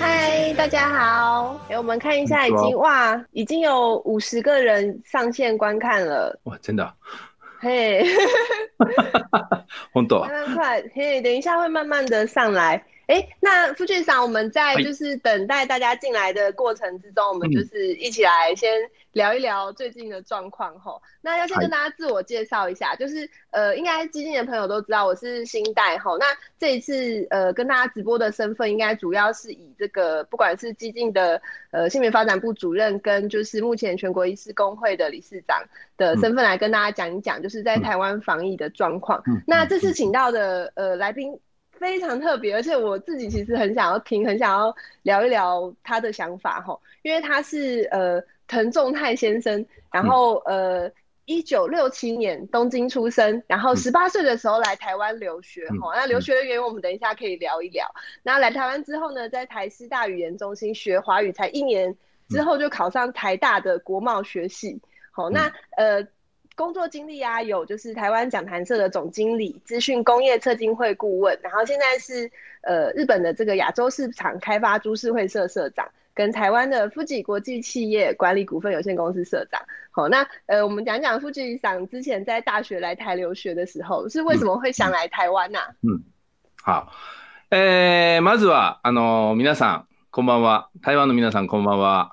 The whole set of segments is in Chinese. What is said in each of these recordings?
嗨，大家好！给我们看一下，已经哇，已经有五十个人上线观看了。哇，真的？嘿，红豆，慢慢快，嘿，等一下会慢慢的上来。哎，那副局长，我们在就是等待大家进来的过程之中，我们就是一起来先聊一聊最近的状况吼。那要先跟大家自我介绍一下，就是呃，应该基金的朋友都知道我是新代吼。那这一次呃跟大家直播的身份，应该主要是以这个不管是基金的呃性别发展部主任，跟就是目前全国医师工会的理事长的身份来跟大家讲一讲，就是在台湾防疫的状况。那这次请到的呃来宾。非常特别，而且我自己其实很想要听，很想要聊一聊他的想法哈，因为他是呃藤仲泰先生，然后呃一九六七年东京出生，然后十八岁的时候来台湾留学哈，那留学的原因我们等一下可以聊一聊。那来台湾之后呢，在台师大语言中心学华语，才一年之后就考上台大的国贸学系，好，那呃。工作经历啊，有就是台湾讲谈社的总经理、资讯工业策进会顾问，然后现在是呃日本的这个亚洲市场开发株式会社社长，跟台湾的富吉国际企业管理股份有限公司社长。好，那呃我们讲讲副局长之前在大学来台留学的时候，是为什么会想来台湾呐、啊？嗯，好，呃まずはあの皆さんこんばんは，台湾的皆さんこんばんは，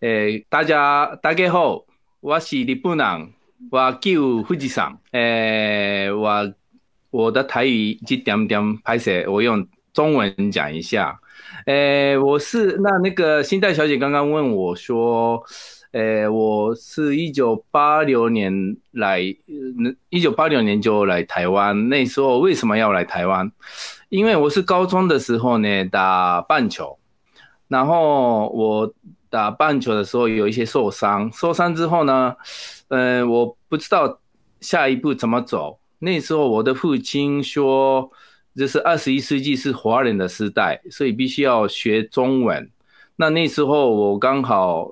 呃大家大家好，我是日本人。 我叫富士山，诶、我我的台语一点点拍摄，我用中文讲一下。诶、我是那那个新代小姐刚刚问我说，诶、我是一九八六年来，一九八六年就来台湾。那时候为什么要来台湾？因为我是高中的时候呢打棒球，然后我打棒球的时候有一些受伤，受伤之后呢。嗯，我不知道下一步怎么走。那时候我的父亲说，就是二十一世纪是华人的时代，所以必须要学中文。那那时候我刚好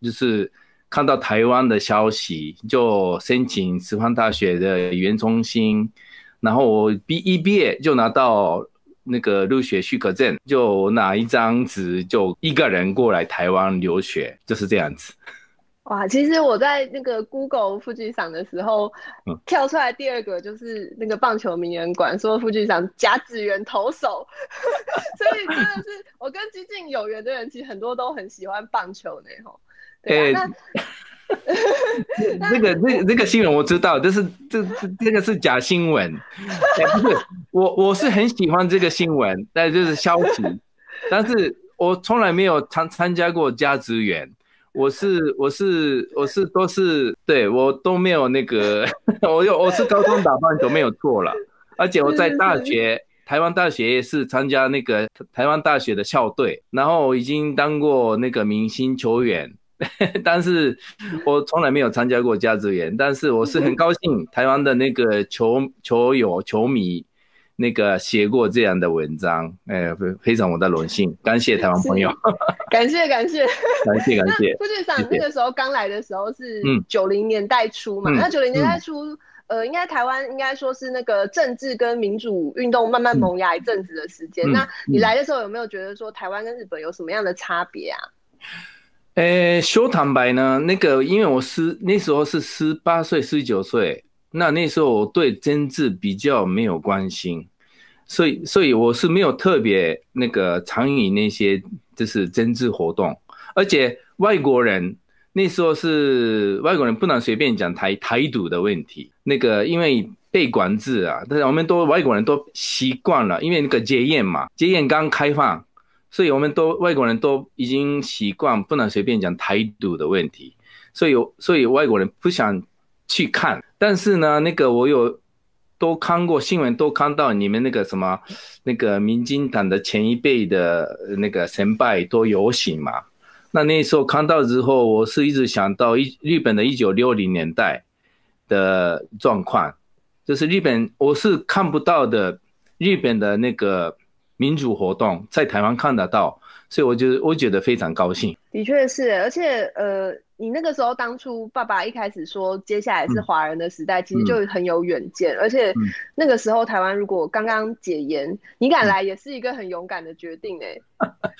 就是看到台湾的消息，就申请师范大学的语言中心。然后我毕一毕业就拿到那个入学许可证，就拿一张纸，就一个人过来台湾留学，就是这样子。哇，其实我在那个 Google 副局长的时候，跳出来第二个就是那个棒球名人馆，说副局长甲子园投手，所以真的是我跟激进有缘的人，其实很多都很喜欢棒球呢。吼。对、啊，那这个这个这个新闻我知道，就是这这这个是假新闻，不是我我是很喜欢这个新闻，但就是消息，但是我从来没有参参加过甲子园。我是我是我是都是对我都没有那个，我有我是高中打棒球没有错了，而且我在大学台湾大学也是参加那个台湾大学的校队，然后已经当过那个明星球员，但是我从来没有参加过甲子园，但是我是很高兴台湾的那个球球友球迷。那个写过这样的文章，哎，非非常我的荣幸，感谢台湾朋友，感谢感谢感谢感谢。副局长那个时候刚来的时候是九零年代初嘛，嗯、那九零年代初，嗯、呃，应该台湾应该说是那个政治跟民主运动慢慢萌芽一阵子的时间。嗯、那你来的时候有没有觉得说台湾跟日本有什么样的差别啊？呃，说坦白呢，那个因为我十那时候是十八岁十九岁。那那时候我对政治比较没有关心，所以所以我是没有特别那个参与那些就是政治活动，而且外国人那时候是外国人不能随便讲台台独的问题，那个因为被管制啊，但是我们都外国人都习惯了，因为那个戒严嘛，戒严刚开放，所以我们都外国人都已经习惯不能随便讲台独的问题，所以所以外国人不想去看。但是呢，那个我有都看过新闻，都看到你们那个什么，那个民进党的前一辈的那个先辈都游行嘛。那那时候看到之后，我是一直想到一日本的一九六零年代的状况，就是日本我是看不到的日本的那个民主活动在台湾看得到，所以我就我觉得非常高兴。的确是，而且呃，你那个时候当初爸爸一开始说接下来是华人的时代，嗯、其实就很有远见，嗯、而且那个时候台湾如果刚刚解严，你敢来也是一个很勇敢的决定哎。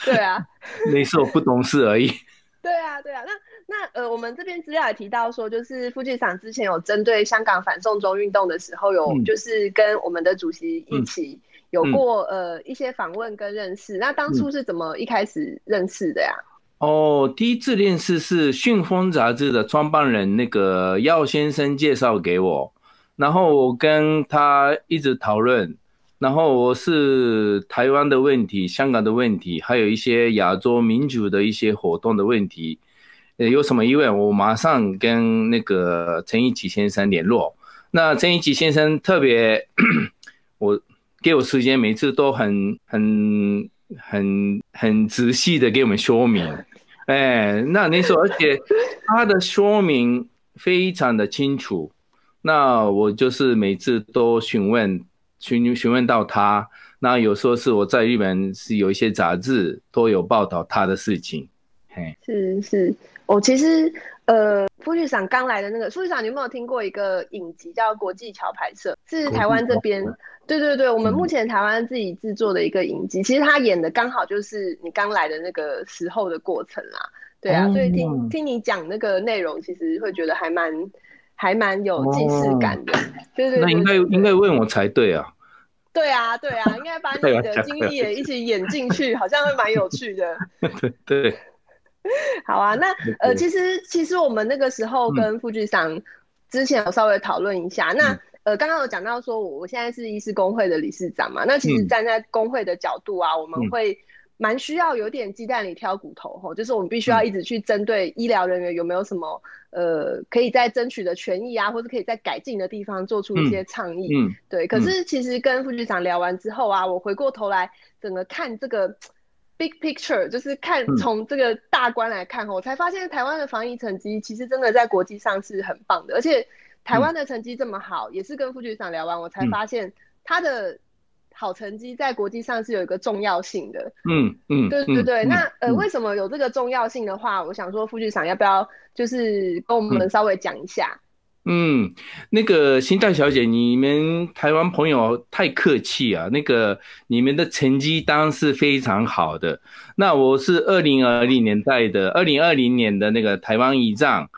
对啊，那时候不懂事而已。对啊，对啊，那那呃，我们这边资料也提到说，就是副局长之前有针对香港反送中运动的时候，有就是跟我们的主席一起有过、嗯、呃一些访问跟认识。那当初是怎么一开始认识的呀？哦，第一次认识是《讯风》杂志的创办人那个耀先生介绍给我，然后我跟他一直讨论。然后我是台湾的问题、香港的问题，还有一些亚洲民主的一些活动的问题，呃，有什么疑问，我马上跟那个陈一奇先生联络。那陈一奇先生特别，我给我时间，每次都很很很很仔细的给我们说明。哎，那那时候，而且他的说明非常的清楚，那我就是每次都询问。询询问到他，那有时候是我在日本是有一些杂志都有报道他的事情，嘿，是是，我、哦、其实呃，副局长刚来的那个副局长，你有没有听过一个影集叫《国际桥牌社》？是台湾这边，对对对，我们目前台湾自己制作的一个影集，嗯、其实他演的刚好就是你刚来的那个时候的过程啦，对啊，嗯、所以听听你讲那个内容，其实会觉得还蛮。还蛮有既视感的，对对，那应该应该问我才对啊。对啊，对啊，应该把你的经历也一起演进去，好像会蛮有趣的。对 对。好啊，那 呃，其实其实我们那个时候跟副局长之前有稍微讨论一下，那呃，刚刚有讲到说，我我现在是医师工会的理事长嘛，那其实站在工会的角度啊，我们会。蛮需要有点鸡蛋里挑骨头吼，就是我们必须要一直去针对医疗人员有没有什么、嗯、呃可以在争取的权益啊，或者可以在改进的地方，做出一些倡议。嗯，嗯对。可是其实跟副局长聊完之后啊，我回过头来整个看这个 big picture，就是看从这个大观来看吼，我才发现台湾的防疫成绩其实真的在国际上是很棒的，而且台湾的成绩这么好，也是跟副局长聊完，我才发现他的。好成绩在国际上是有一个重要性的，嗯嗯，对对对。嗯、那呃，嗯、为什么有这个重要性的话，我想说副局长要不要就是跟我们稍微讲一下？嗯，嗯那个新代小姐，你们台湾朋友太客气啊。那个你们的成绩当然是非常好的。那我是二零二零年代的，二零二零年的那个台湾遗孀，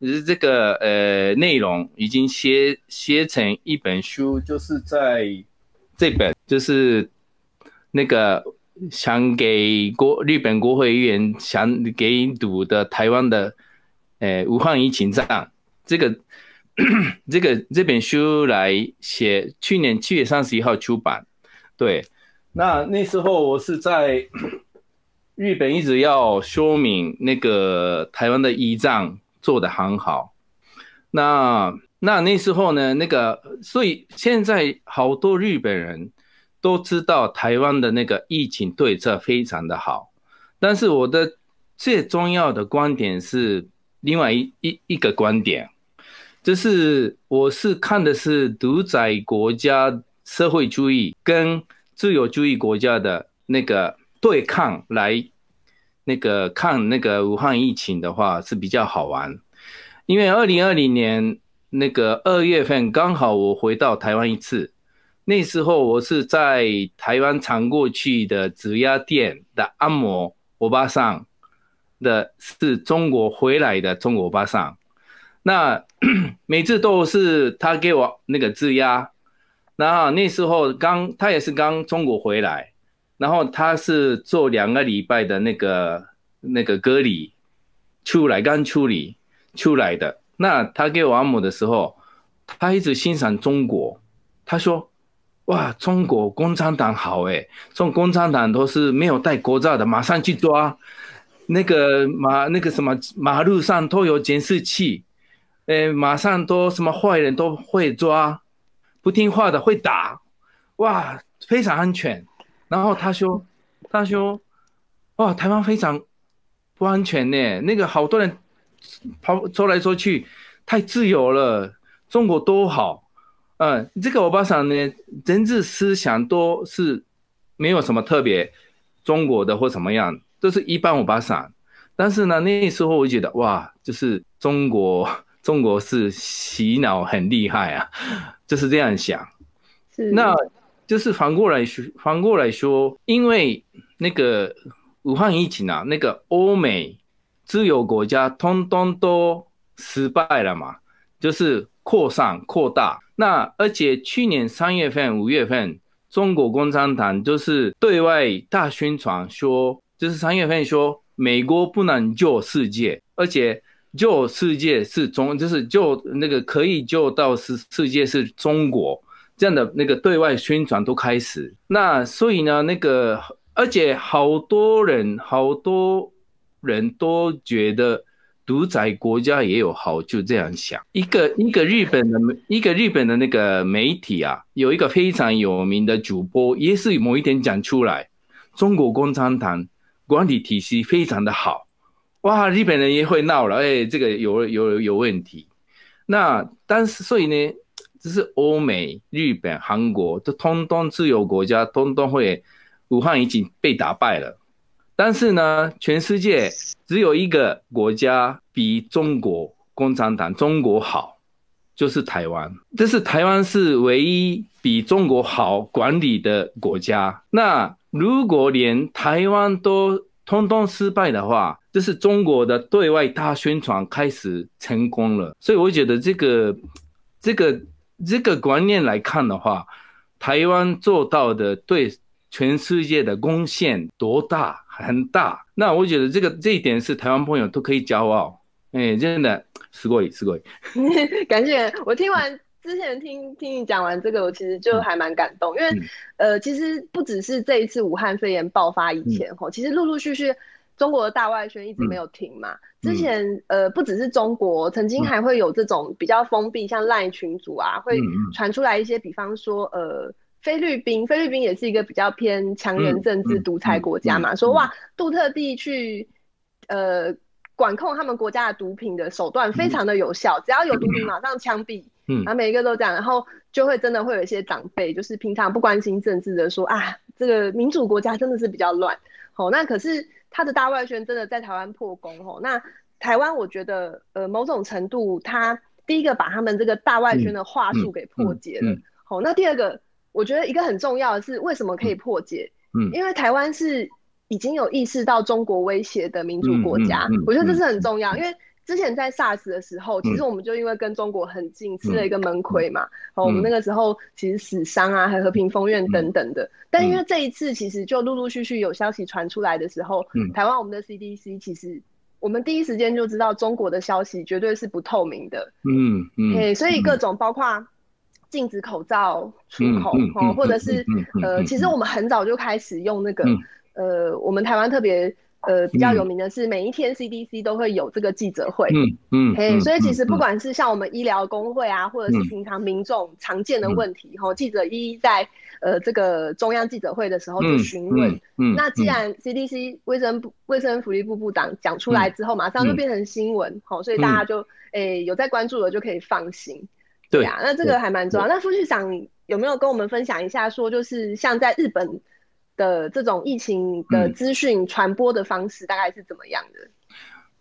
就是这个呃内容已经写写成一本书，就是在。这本就是那个想给国日本国会议员想给读的台湾的，呃，武汉疫情账，这个 这个这本书来写，去年七月三十一号出版。对，那那时候我是在 日本一直要说明那个台湾的医账做得很好，那。那那时候呢，那个，所以现在好多日本人都知道台湾的那个疫情对策非常的好，但是我的最重要的观点是另外一一一个观点，就是我是看的是独裁国家社会主义跟自由主义国家的那个对抗来那个看那个武汉疫情的话是比较好玩，因为二零二零年。那个二月份刚好我回到台湾一次，那时候我是在台湾常过去的指压店的按摩欧巴桑的，是中国回来的中国欧巴桑。那 每次都是他给我那个质押，然后那时候刚他也是刚中国回来，然后他是做两个礼拜的那个那个隔离出来刚处理出来的。那他给我按摩的时候，他一直欣赏中国。他说：“哇，中国共产党好诶，这种共产党都是没有戴口罩的，马上去抓。那个马那个什么马路上都有监视器，诶，马上都什么坏人都会抓，不听话的会打。哇，非常安全。然后他说，他说，哇，台湾非常不安全呢。那个好多人。”跑走来走去，太自由了。中国多好，嗯，这个欧巴桑呢，政治思想都是没有什么特别中国的或什么样，都是一般欧巴桑。但是呢，那时候我觉得哇，就是中国，中国是洗脑很厉害啊，就是这样想。是，那就是反过来说，反过来说，因为那个武汉疫情啊，那个欧美自由国家通通都失败了嘛，就是扩散扩大。那而且去年三月份、五月份，中国共产党就是对外大宣传说，就是三月份说。美国不能救世界，而且救世界是中，就是救那个可以救到世世界是中国这样的那个对外宣传都开始。那所以呢，那个而且好多人好多人都觉得独裁国家也有好，就这样想。一个 一个日本的一个日本的那个媒体啊，有一个非常有名的主播，也是某一天讲出来，中国共产党。管理体系非常的好，哇！日本人也会闹了，哎，这个有有有问题。那但是所以呢，这是欧美、日本、韩国都通通自由国家，通通会武汉已经被打败了。但是呢，全世界只有一个国家比中国共产党中国好，就是台湾。这是台湾是唯一比中国好管理的国家。那。如果连台湾都通通失败的话，这是中国的对外大宣传开始成功了。所以我觉得这个、这个、这个观念来看的话，台湾做到的对全世界的贡献多大，很大。那我觉得这个这一点是台湾朋友都可以骄傲。哎，真的，すごい、すごい。感谢我听完。 之前听听你讲完这个，我其实就还蛮感动，嗯、因为、嗯、呃，其实不只是这一次武汉肺炎爆发以前吼、嗯，其实陆陆续续中国的大外宣一直没有停嘛。嗯、之前呃，不只是中国，曾经还会有这种比较封闭，像 LINE 群组啊，会传出来一些，比方说呃，菲律宾，菲律宾也是一个比较偏强人政治独裁国家嘛，嗯嗯。嗯、说哇，杜特地去呃管控他们国家的毒品的手段非常的有效，只要有毒品马上枪毙。嗯，然后每一个都这样，然后就会真的会有一些长辈，就是平常不关心政治的说啊，这个民主国家真的是比较乱。好，那可是他的大外宣真的在台湾破功。吼，那台湾我觉得呃某种程度，他第一个把他们这个大外宣的话术给破解了。好，那第二个我觉得一个很重要的是为什么可以破解？嗯，因为台湾是已经有意识到中国威胁的民主国家，我觉得这是很重要，因为。之前在 SARS 的时候，其实我们就因为跟中国很近，嗯、吃了一个闷亏嘛。我们那个时候其实死伤啊，还和平封院等等的、嗯。但因为这一次，其实就陆陆续续有消息传出来的时候，嗯、台湾我们的 CDC 其实我们第一时间就知道中国的消息绝对是不透明的。嗯嗯。嘿，所以各种包括禁止口罩出口，或者是、嗯、呃，其实我们很早就开始用那个、嗯、呃，我们台湾特别。呃，比较有名的是，每一天 CDC 都会有这个记者会，嗯嗯，所以其实不管是像我们医疗工会啊、嗯，或者是平常民众常见的问题，哈、嗯，记者一一在呃这个中央记者会的时候就询问、嗯嗯，那既然 CDC 卫生部卫生福利部部长讲出来之后，马上就变成新闻，好、嗯，所以大家就诶、欸、有在关注的就可以放心，对呀、啊，那这个还蛮重要。那副市长有没有跟我们分享一下，说就是像在日本？的这种疫情的资讯传播的方式大概是怎么样的？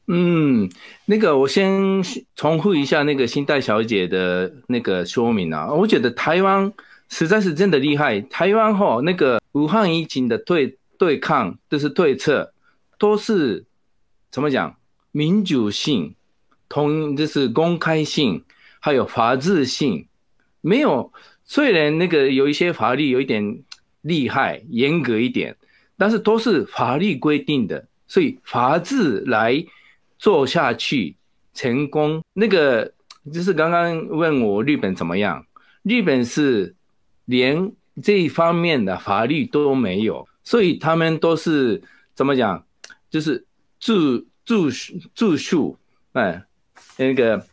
嗯，那个我先重复一下那个新代小姐的那个说明啊，我觉得台湾实在是真的厉害。台湾吼那个武汉疫情的对对抗就是对策，都是怎么讲？民主性、同就是公开性，还有法治性，没有。虽然那个有一些法律有一点。厉害，严格一点，但是都是法律规定的，所以法治来做下去成功。那个就是刚刚问我日本怎么样？日本是连这一方面的法律都没有，所以他们都是怎么讲？就是住住住宿，哎，那个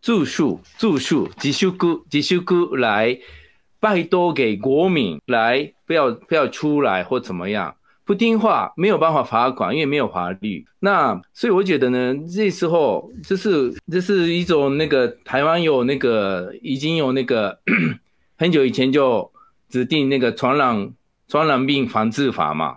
住宿住宿，自粛自粛来。拜托给国民来，不要不要出来或怎么样，不听话没有办法罚款，因为没有法律。那所以我觉得呢，这时候就是这是一种那个台湾有那个已经有那个 很久以前就指定那个传染传染病防治法嘛。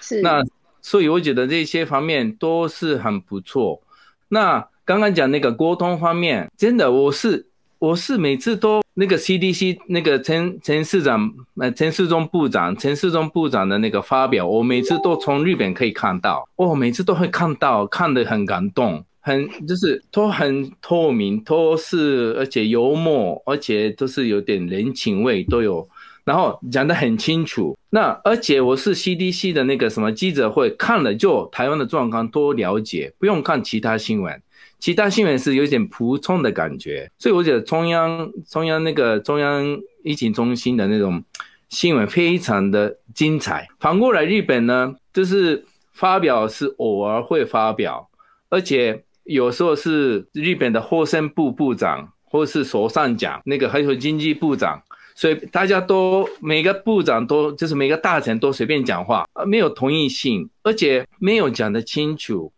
是。那所以我觉得这些方面都是很不错。那刚刚讲那个沟通方面，真的我是我是每次都那个 CDC 那个陈陈市长呃陈世忠部长陈世忠部长的那个发表，我每次都从日本可以看到，我、哦、每次都会看到，看得很感动。很就是都很透明，都是而且幽默，而且都是有点人情味都有，然后讲得很清楚。那而且我是 CDC 的那个什么记者会看了就台湾的状况多了解，不用看其他新闻，其他新闻是有点补充的感觉。所以我觉得中央中央那个中央疫情中心的那种新闻非常的精彩。反过来日本呢，就是发表是偶尔会发表，而且。有时候是日本的厚生部部长，或是首相讲那个，还有经济部长，所以大家都每个部长都就是每个大臣都随便讲话，没有同一性，而且没有讲得清楚，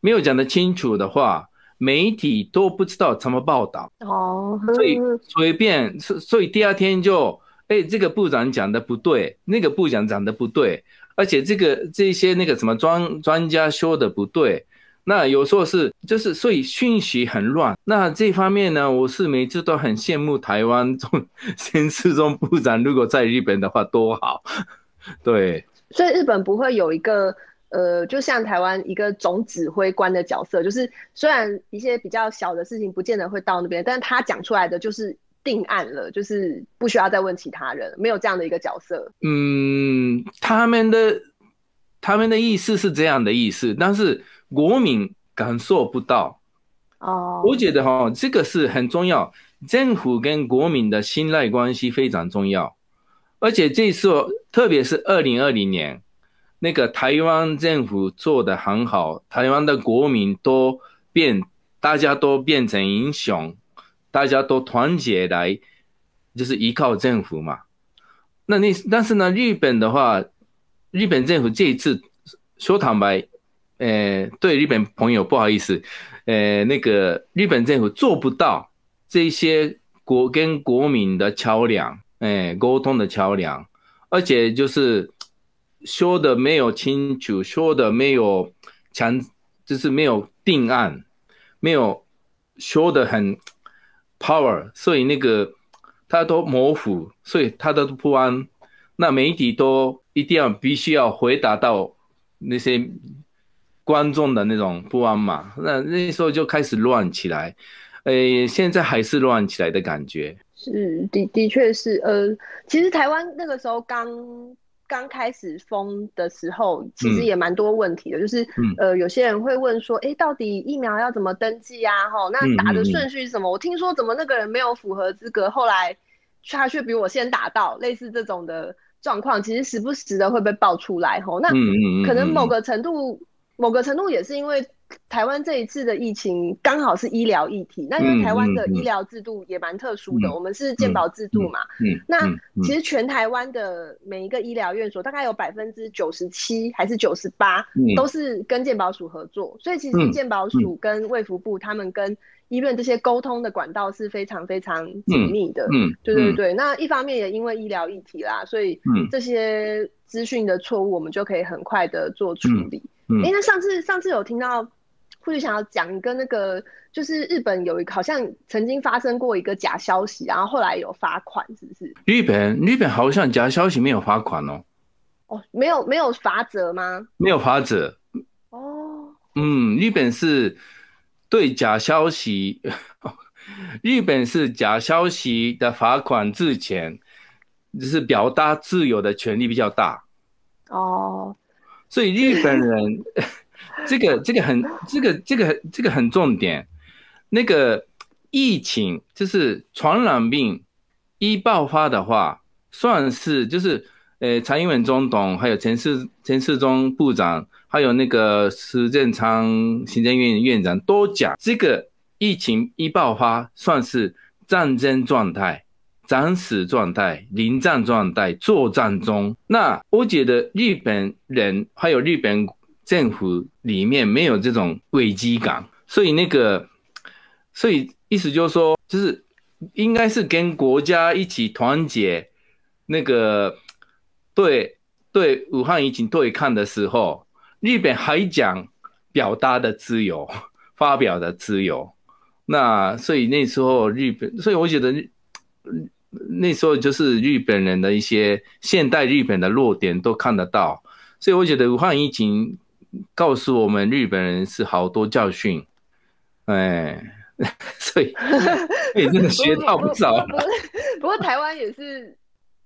没有讲得清楚的话，媒体都不知道怎么报道哦，所以随便，所以第二天就，哎，这个部长讲的不对，那个部长讲的不对，而且这个这些那个什么专专家说的不对。那有时候是，就是所以讯息很乱。那这方面呢，我是每次都很羡慕台湾中陈时中部长，如果在日本的话多好。对，所以日本不会有一个呃，就像台湾一个总指挥官的角色，就是虽然一些比较小的事情不见得会到那边，但是他讲出来的就是定案了，就是不需要再问其他人，没有这样的一个角色。嗯，他们的他们的意思是这样的意思，但是。国民感受不到哦，我觉得哈，这个是很重要。政府跟国民的信赖关系非常重要，而且这次，特别是二零二零年，那个台湾政府做得很好，台湾的国民都变，大家都变成英雄，大家都团结来，就是依靠政府嘛。那你但是呢，日本的话，日本政府这一次说坦白。呃，对日本朋友不好意思，呃，那个日本政府做不到这些国跟国民的桥梁，哎，沟通的桥梁，而且就是说的没有清楚，说的没有强，就是没有定案，没有说的很 power，所以那个他都模糊，所以他都不安，那媒体都一定要必须要回答到那些。观众的那种不安嘛，那那时候就开始乱起来，诶，现在还是乱起来的感觉。是的，的确是。呃，其实台湾那个时候刚刚开始封的时候，其实也蛮多问题的，嗯、就是呃，有些人会问说，哎，到底疫苗要怎么登记啊？吼，那打的顺序是什么？我听说怎么那个人没有符合资格，后来他却比我先打到，类似这种的状况，其实时不时的会被爆出来。吼，那可能某个程度。某个程度也是因为台湾这一次的疫情刚好是医疗议题，那因为台湾的医疗制度也蛮特殊的，我们是健保制度嘛，那其实全台湾的每一个医疗院所大概有百分之九十七还是九十八都是跟健保署合作，所以其实健保署跟卫福部他们跟医院这些沟通的管道是非常非常紧密的，嗯，对对对。那一方面也因为医疗议题啦，所以这些资讯的错误我们就可以很快的做处理。嗯，哎，那上次上次有听到，或许想要讲一个那个，就是日本有一个好像曾经发生过一个假消息，然后后来有罚款，是不是？日本日本好像假消息没有罚款哦。哦，没有没有罚则吗？没有罚则。哦。嗯，日本是对假消息，日本是假消息的罚款之前，就是表达自由的权利比较大。哦。所以日本人，这个这个很这个这个这个很重点。那个疫情就是传染病一爆发的话，算是就是呃蔡英文总统还有陈世陈世忠部长，还有那个苏贞昌行政院院长都讲，这个疫情一爆发算是战争状态。战死状态、临战状态、作战中。那我觉得日本人还有日本政府里面没有这种危机感，所以那个，所以意思就是说，就是应该是跟国家一起团结，那个对对武汉疫情对抗的时候，日本还讲表达的自由、发表的自由。那所以那时候日本，所以我觉得那时候就是日本人的一些现代日本的弱点都看得到。所以我觉得武汉疫情告诉我们日本人是好多教训。哎，所以 也真的学到不少。不过，不过台湾也是。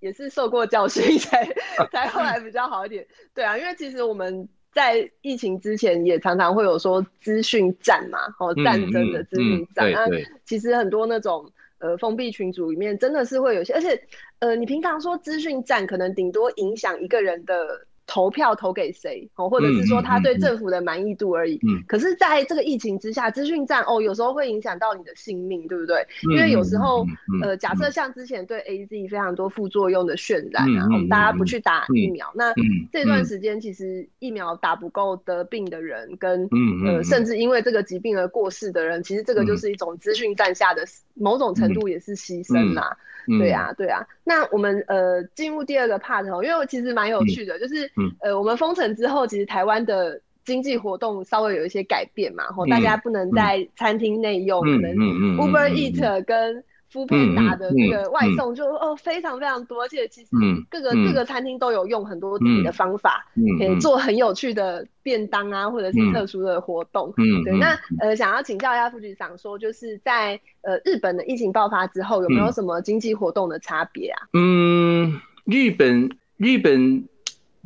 也是受过教训 才才后来比较好一点，对啊，因为其实我们在疫情之前也常常会有说资讯战嘛，哦，战争的资讯战，那其实很多那种呃封闭群组里面真的是会有些，而且呃你平常说资讯战可能顶多影响一个人的。投票投给谁哦，或者是说他对政府的满意度而已。嗯，可是在这个疫情之下，资讯战哦，有时候会影响到你的性命，对不对？因为有时候呃，假设像之前对 AZ 非常多副作用的渲染啊，我们大家不去打疫苗，那这段时间其实疫苗打不够得病的人，跟呃甚至因为这个疾病而过世的人，其实这个就是一种资讯战下的某种程度也是牺牲啦。对啊，对啊。那我们呃进入第二个 part 哦，因为其实蛮有趣的，就是呃我们封城之后，其实台湾的经济活动稍微有一些改变嘛，吼，大家不能在餐厅内用，可能 Uber Eat 跟 Foodpanda 的这个外送就哦非常非常多，而且其实各个各个餐厅都有用很多自己的方法，可以做很有趣的便当啊，或者是特殊的活动。嗯，对。那呃，想要请教一下副局长，说就是在呃日本的疫情爆发之后，有没有什么经济活动的差别啊？嗯，日本日本。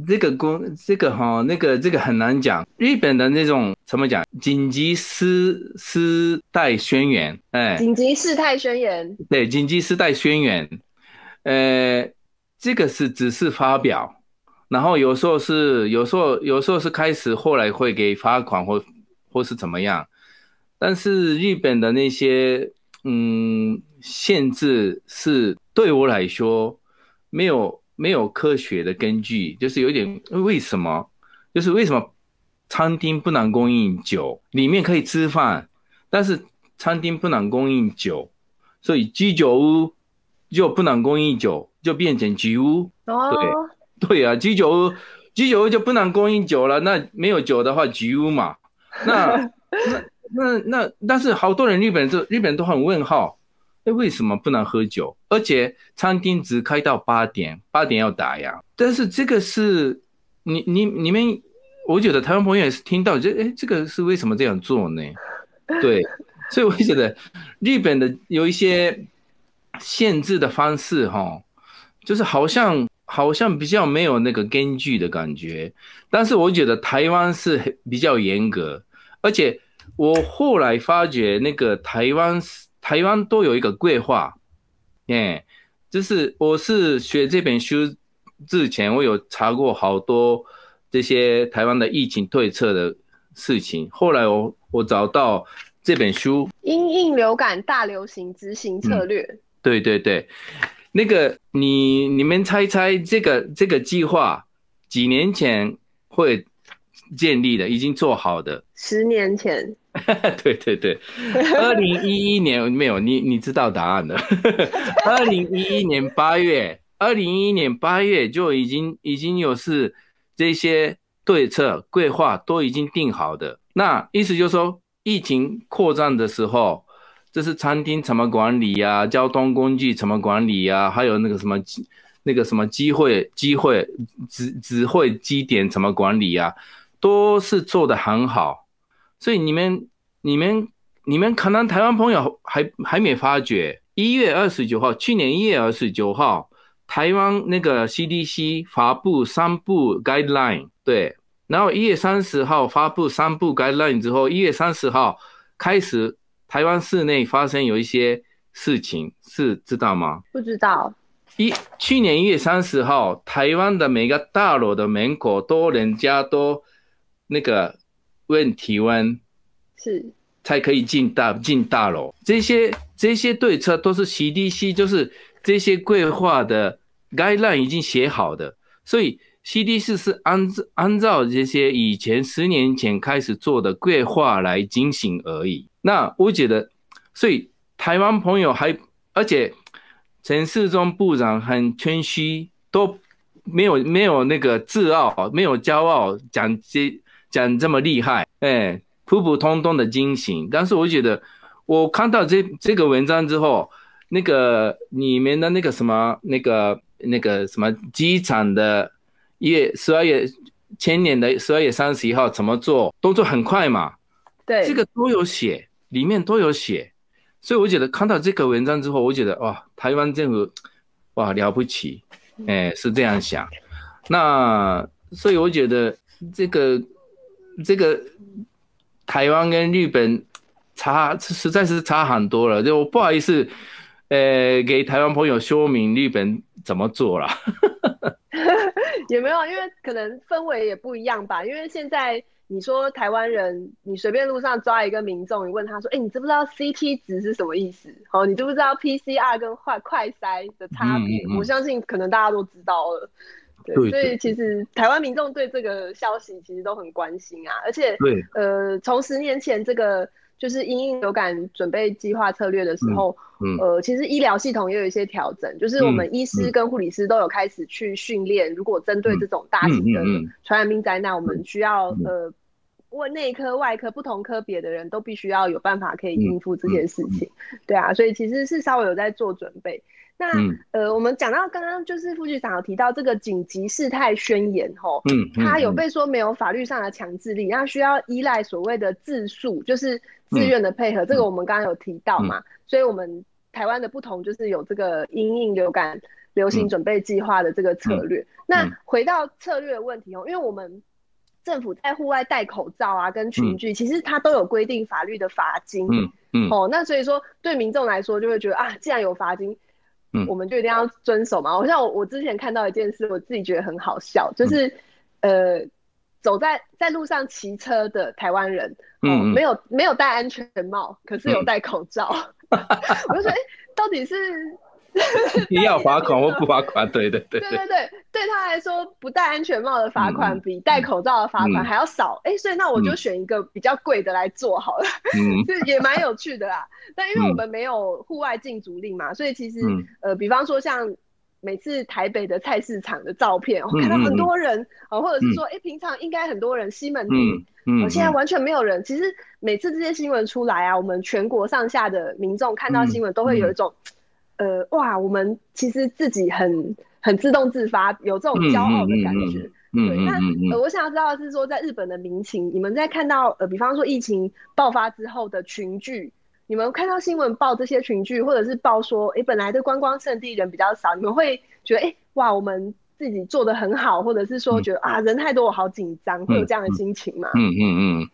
这个公这个哈那个这个很难讲。日本的那种怎么讲？紧急事事态宣言，哎，紧急事态宣言，对，紧急事态宣言，呃，这个是只是发表，然后有时候是有时候有时候是开始，后来会给罚款或或是怎么样。但是日本的那些嗯限制是对我来说没有。没有科学的根据，就是有点为什么？就是为什么餐厅不能供应酒，里面可以吃饭，但是餐厅不能供应酒，所以居酒屋就不能供应酒，就变成居屋。哦，对对啊，居酒屋居酒屋就不能供应酒了，那没有酒的话，居屋嘛。那 那那那，但是好多人日本就日本都很问号。哎，为什么不能喝酒？而且餐厅只开到八点，八点要打烊。但是这个是你你你们，我觉得台湾朋友也是听到这，哎，这个是为什么这样做呢？对，所以我觉得日本的有一些限制的方式，哈，就是好像好像比较没有那个根据的感觉。但是我觉得台湾是比较严格，而且我后来发觉那个台湾是。台湾都有一个规划，耶，就是我是学这本书之前，我有查过好多这些台湾的疫情对策的事情。后来我我找到这本书《因应流感大流行执行策略》。嗯，对对对，那个你你们猜猜这个这个计划几年前会建立的，已经做好的？十年前。对对对，二零一一年没有你，你知道答案的。二零一一年八月，二零一一年八月就已经已经有是这些对策规划都已经定好的。那意思就是说，疫情扩散的时候，这是餐厅怎么管理呀？交通工具怎么管理呀？还有那个什么那个什么机会机会指指挥机点怎么管理呀？都是做得很好。所以你们、你们、你们可能台湾朋友还还没发觉，一月二十九号，去年一月二十九号，台湾那个 CDC 发布三部 guideline，对，然后一月三十号发布三部 guideline 之后，一月三十号开始台湾市内发生有一些事情，是知道吗？不知道。一去年一月三十号，台湾的每个大楼的门口都人家都那个。问体温是。才可以进大进大楼，这些这些对策都是 CDC，就是这些规划的 guideline 已经写好的，所以 CDC 是按照按照这些以前十年前开始做的规划来进行而已。那我觉得，所以台湾朋友还而且陈世忠部长很谦虚，都没有没有那个自傲，没有骄傲，讲这讲这么厉害，哎，普普通通的惊醒。但是我觉得，我看到这这个文章之后，那个里面的那个什么那个那个什么机场的月十二月前年的十二月三十一号怎么做，动作很快嘛，对，这个都有写，里面都有写。所以我觉得看到这个文章之后，我觉得哇，台湾政府哇了不起，哎，是这样想。那所以我觉得这个这个台湾跟日本差实在是差很多了。就我不好意思，呃，给台湾朋友说明日本怎么做了。也没有，因为可能氛围也不一样吧。因为现在。你说台湾人，你随便路上抓一个民众，你问他说：“哎、欸，你知不知道 CT 值是什么意思？哦，你知不知道 PCR 跟快快筛的差别？”嗯嗯、我相信可能大家都知道了。对，对，对，所以其实台湾民众对这个消息其实都很关心啊。而且，对，呃，从十年前这个就是因应流感准备计划策略的时候，嗯嗯、呃，其实医疗系统也有一些调整，就是我们医师跟护理师都有开始去训练，如果针对这种大型的传染病灾难，我们需要呃。问内科、外科不同科别的人都必须要有办法可以应付这件事情，嗯嗯、对啊，所以其实是稍微有在做准备。那、嗯、呃，我们讲到刚刚就是副局长有提到这个紧急事态宣言吼，嗯，他有被说没有法律上的强制力，那需要依赖所谓的自诉，就是自愿的配合。嗯、这个我们刚刚有提到嘛，嗯、所以我们台湾的不同就是有这个因应流感流行准备计划的这个策略。那回到策略的问题哦，因为我们。政府在户外戴口罩啊，跟群聚，其实它都有规定法律的罚金。嗯嗯。哦，那所以说对民众来说，就会觉得啊，既然有罚金，嗯，我们就一定要遵守嘛。我像我我之前看到一件事，我自己觉得很好笑，就是呃，走在在路上骑车的台湾人，嗯，没有没有戴安全帽，可是有戴口罩。我就说，哎，到底是？你要罚款或不罚款？对对对对对对，对他来说，不戴安全帽的罚款比戴口罩的罚款还要少。哎、嗯嗯欸，所以那我就选一个比较贵的来做好了，嗯，就也蛮有趣的啦。但因为我们没有户外禁足令嘛，所以其实、嗯、呃，比方说像每次台北的菜市场的照片，我、嗯、看到很多人啊，或者是说，哎、欸，平常应该很多人，西门町，嗯，嗯现在完全没有人。其实每次这些新闻出来啊，我们全国上下的民众看到新闻都会有一种。呃，哇，我们其实自己很很自动自发，有这种骄傲的感觉。嗯、对，那、我想要知道的是说，在日本的民情，你们在看到呃，比方说疫情爆发之后的群聚，你们看到新闻报这些群聚，或者是报说，哎，本来的观光胜地人比较少，你们会觉得，哎，哇，我们自己做的很好，或者是说觉得、嗯、啊，人太多，我好紧张，会有这样的心情吗？嗯嗯嗯。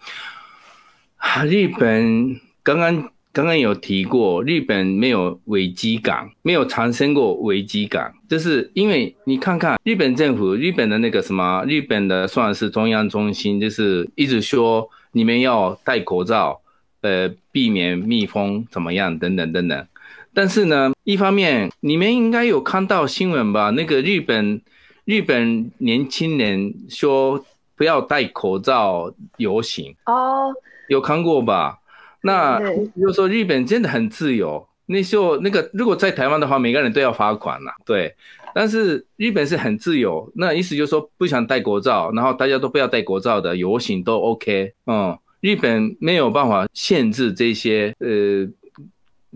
啊，日本刚刚。刚刚有提过，日本没有危机感，没有产生过危机感，就是因为你看看日本政府，日本的那个什么，日本的算是中央中心，就是一直说你们要戴口罩，呃，避免密封怎么样，等等等等。但是呢，一方面你们应该有看到新闻吧？那个日本日本年轻人说不要戴口罩游行哦，有看过吧？那就是说，日本真的很自由。那时候，那个如果在台湾的话，每个人都要罚款了。对，但是日本是很自由。那意思就是说，不想戴口罩，然后大家都不要戴口罩的游行都 OK。嗯，日本没有办法限制这些呃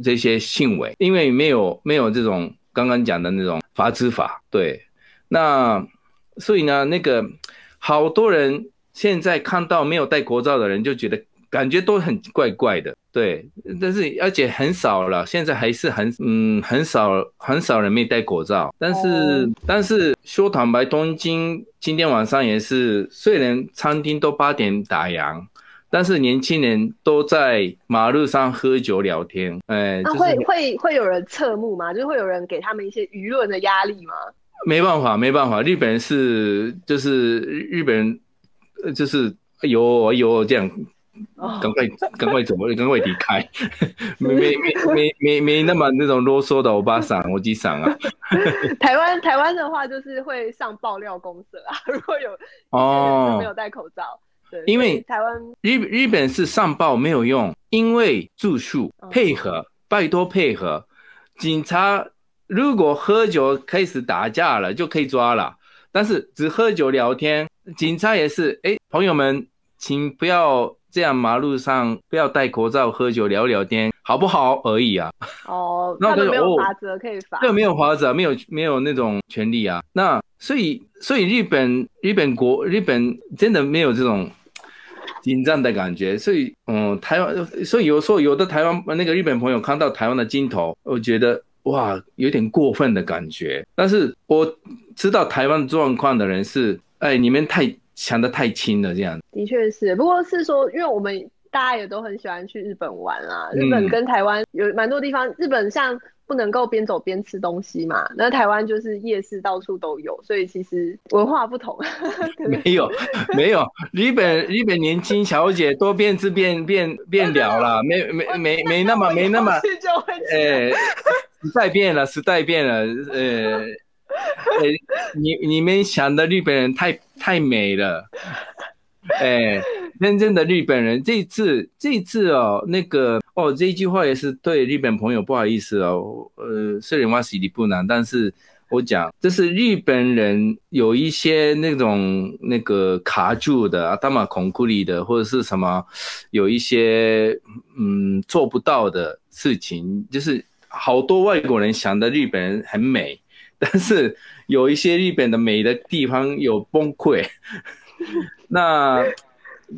这些行为，因为没有没有这种刚刚讲的那种罚之法。对，那所以呢，那个好多人现在看到没有戴口罩的人，就觉得。感觉都很怪怪的，对，但是而且很少了，现在还是很嗯很少很少人没戴口罩，但是、哦、但是说坦白，东京今天晚上也是，虽然餐厅都八点打烊，但是年轻人都在马路上喝酒聊天，哎，那会会会有人侧目吗？就是会有人给他们一些舆论的压力吗？没办法，没办法，日本人是就是日本人，就是有有这样。赶快赶快走，赶快离开，没没没没没没那么那种啰嗦的欧巴桑、欧吉桑啊。台湾台湾的话就是会上爆料公社啊，如果有哦。没有戴口罩，哦、对，因为台湾日日本是上报没有用，因为住宿配合，嗯、拜托配合，警察如果喝酒开始打架了就可以抓了。但是只喝酒聊天，警察也是，哎，朋友们，请不要这样，马路上不要戴口罩喝酒聊聊天，好不好而已啊？哦，那没有法则可以罚，对，没有法则，没有没有那种权利啊。那所以所以日本日本国日本真的没有这种。紧张的感觉，所以，嗯，台湾，所以有时候有的台湾那个日本朋友看到台湾的镜头，我觉得哇，有点过分的感觉。但是我知道台湾状况的人是，哎，你们太想的太轻了，这样。的确是，不过是说，因为我们大家也都很喜欢去日本玩啊，日本跟台湾有蛮多地方，日本像。不能够边走边吃东西嘛？那台湾就是夜市到处都有，所以其实文化不同。没有，没有，日本日本年轻小姐多边吃边边边聊了，没没没没那么没那么，哎，时代变了，时代变了，呃，呃，你你们想的日本人太太美了，哎。真正的日本人，这次这次哦，那个哦，这一句话也是对日本朋友不好意思哦。呃，虽然我是日本人，但是我讲，这是日本人有一些那种那个卡住的、头こんくり的，或者是什么，有一些嗯做不到的事情，就是好多外国人想的日本人很美， 但是有一些日本的美的地方有崩溃，那。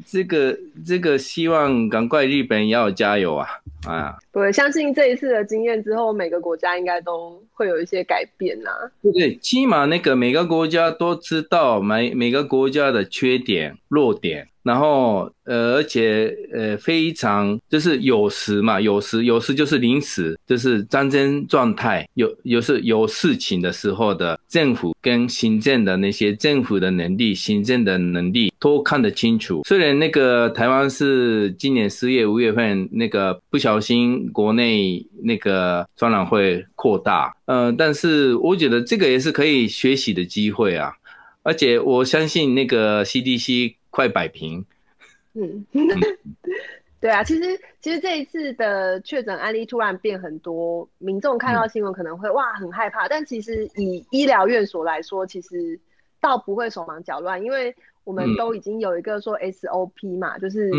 这个这个希望赶快日本要加油啊！啊，我，相信这一次的经验之后，每个国家应该都会有一些改变呐、啊。对对，起码那个每个国家都知道每每个国家的缺点弱点。然后，呃，而且，呃，非常就是有时嘛，有时有时就是临时，就是战争状态，有有时有事情的时候的政府跟行政的那些政府的能力、行政的能力都看得清楚。虽然那个台湾是今年四月、五月份那个不小心国内那个传染会扩大，呃，但是我觉得这个也是可以学习的机会啊。而且我相信那个 CDC。快摆平，嗯，对啊，其实其实这一次的确诊案例突然变很多，民众看到新闻可能会、嗯、哇很害怕，但其实以医疗院所来说，其实倒不会手忙脚乱，因为我们都已经有一个说 SOP 嘛，嗯、就是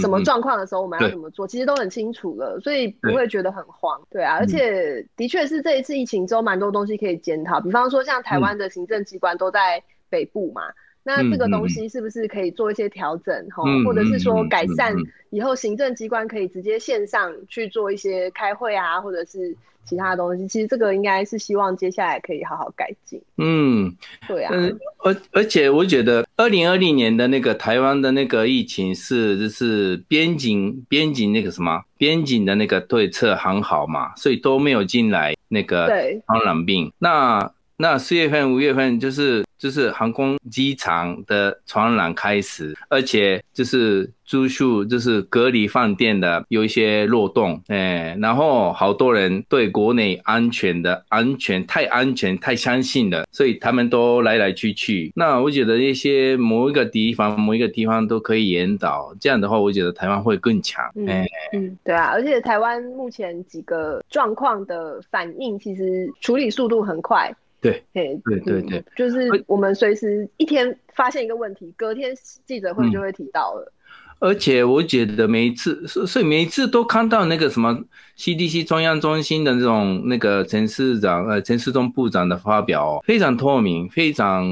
什么状况的时候我们要怎么做，其实都很清楚了，所以不会觉得很慌，对啊，而且的确是这一次疫情之后蛮多东西可以检讨，比方说像台湾的行政机关都在北部嘛。那这个东西是不是可以做一些调整，哈、嗯，或者是说改善以后行政机关可以直接线上去做一些开会啊，或者是其他东西？其实这个应该是希望接下来可以好好改进。嗯，对啊。而而且我觉得二零二零年的那个台湾的那个疫情是就是边境边境那个什么边境的那个对策很好嘛，所以都没有进来那个传染病。那那四月份五月份就是。就是航空机场的传染开始，而且就是住宿就是隔离饭店的有一些漏洞，哎，然后好多人对国内安全的安全太安全太相信了，所以他们都来来去去。那我觉得一些某一个地方某一个地方都可以引导，这样的话，我觉得台湾会更强。哎，嗯，对啊，而且台湾目前几个状况的反应，其实处理速度很快。对，对对对对，就是我们随时一天发现一个问题，隔天记者会就会提到了。而且我觉得每一次，所以每一次都看到那个什么 CDC 中央中心的那种那个陈市长呃陈世忠部长的发表，非常透明，非常。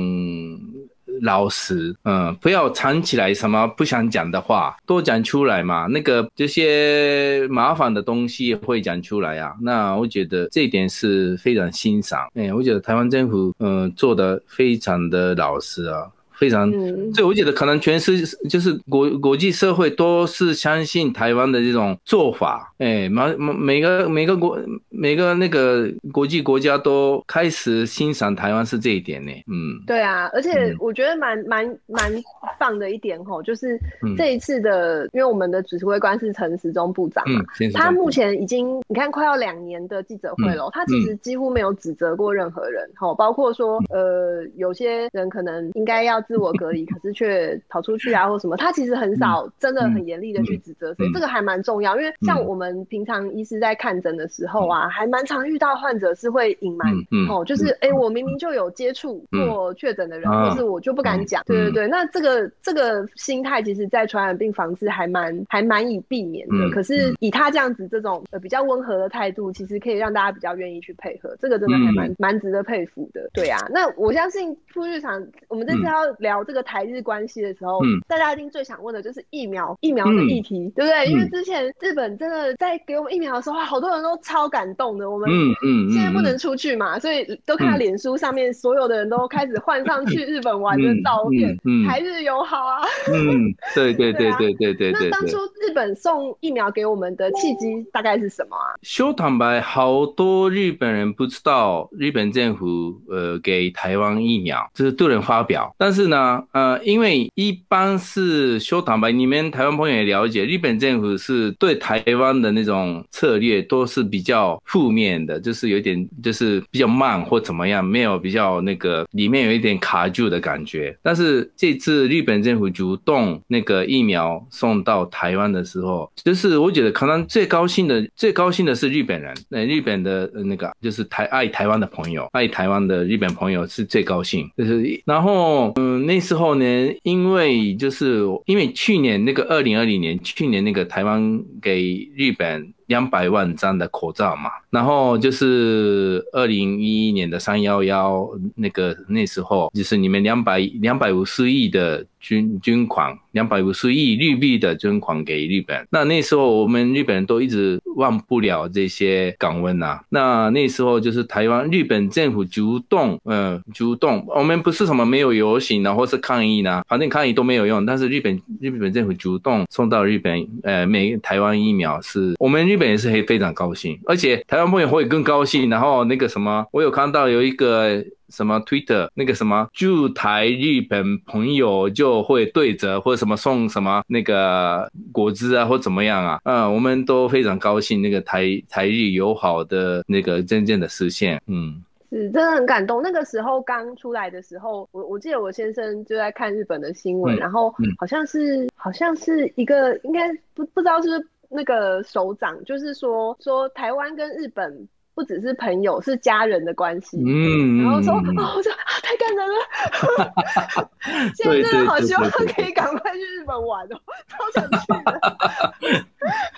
老实，嗯，不要藏起来什么不想讲的话，多讲出来嘛。那个这些麻烦的东西会讲出来啊。那我觉得这一点是非常欣赏。哎，我觉得台湾政府，嗯，做的非常的老实啊。非常，所以我觉得可能全世就是国国际社会都是相信台湾的这种做法，哎，每每个每个国每个那个国际国家都开始欣赏台湾是这一点呢，嗯，对啊，而且我觉得蛮蛮蛮棒的一点吼，就是这一次的，因为我们的指挥官是陈时中部长嘛，他目前已经你看快要两年的记者会了，他其实几乎没有指责过任何人，吼，包括说呃有些人可能应该要。自我隔离，可是却跑出去啊，或什么？他其实很少，真的很严厉的去指责，所以这个还蛮重要。因为像我们平常医师在看诊的时候啊，还蛮常遇到患者是会隐瞒，嗯，哦，就是哎、欸，我明明就有接触过确诊的人，但、嗯、是我就不敢讲。对对对，那这个这个心态，其实在传染病防治还蛮还蛮以避免的。嗯、可是以他这样子这种呃比较温和的态度，其实可以让大家比较愿意去配合。这个真的还蛮蛮、嗯、值得佩服的。对啊，那我相信副日长，我们这次要聊这个台日关系的时候，嗯，大家一定最想问的就是疫苗疫苗的议题，嗯、对不对？因为之前日本真的在给我们疫苗的时候，好多人都超感动的。我们嗯嗯现在不能出去嘛，所以都看到脸书上面所有的人都开始换上去日本玩的照片，嗯，台日友好啊。嗯，对对 对对对对对。那当初日本送疫苗给我们的契机大概是什么啊？说坦白，好多日本人不知道日本政府呃给台湾疫苗，这是多人发表。但是呢，呃，因为一般是说坦白，你们台湾朋友也了解，日本政府是对台湾的那种策略都是比较负面的，就是有点就是比较慢或怎么样，没有比较那个里面有一点卡住的感觉。但是这次日本政府主动那个疫苗送到台湾的时候，就是我觉得可能最高兴的最高兴的是日本人，那日本的那个就是台爱台湾的朋友，爱台湾的日本朋友是最高兴，就是然后嗯那时候呢，因为就是因为去年那个二零二零年去年那个台湾给日本。两百万张的口罩嘛，然后就是二零一一年的三幺幺那个那时候，就是你们两百两百五十亿的。捐捐款两百五十亿日币的捐款给日本，那那时候我们日本人都一直忘不了这些感恩呐。那那时候就是台湾日本政府主动，嗯，主动，我们不是什么没有游行呢，或是抗议呢，反正抗议都没有用。但是日本日本政府主动送到日本，呃，每台湾疫苗是我们日本也是非非常高兴，而且台湾朋友会更高兴。然后那个什么，我有看到有一个。什么 Twitter 那个什么驻台日本朋友就会对折，或者什么送什么那个果汁啊，或怎么样啊？嗯，我们都非常高兴，那个台台日友好的那个真正的实现。嗯，是真的很感动。那个时候刚出来的时候，我我记得我先生就在看日本的新闻，嗯、然后好像是、嗯、好像是一个应该不不知道是不是那个首长，就是说说台湾跟日本。不只是朋友，是家人的关系。嗯，然后说，哦，我说啊，太感人了。现在真的好希望可以赶快去日本玩哦，超想去的。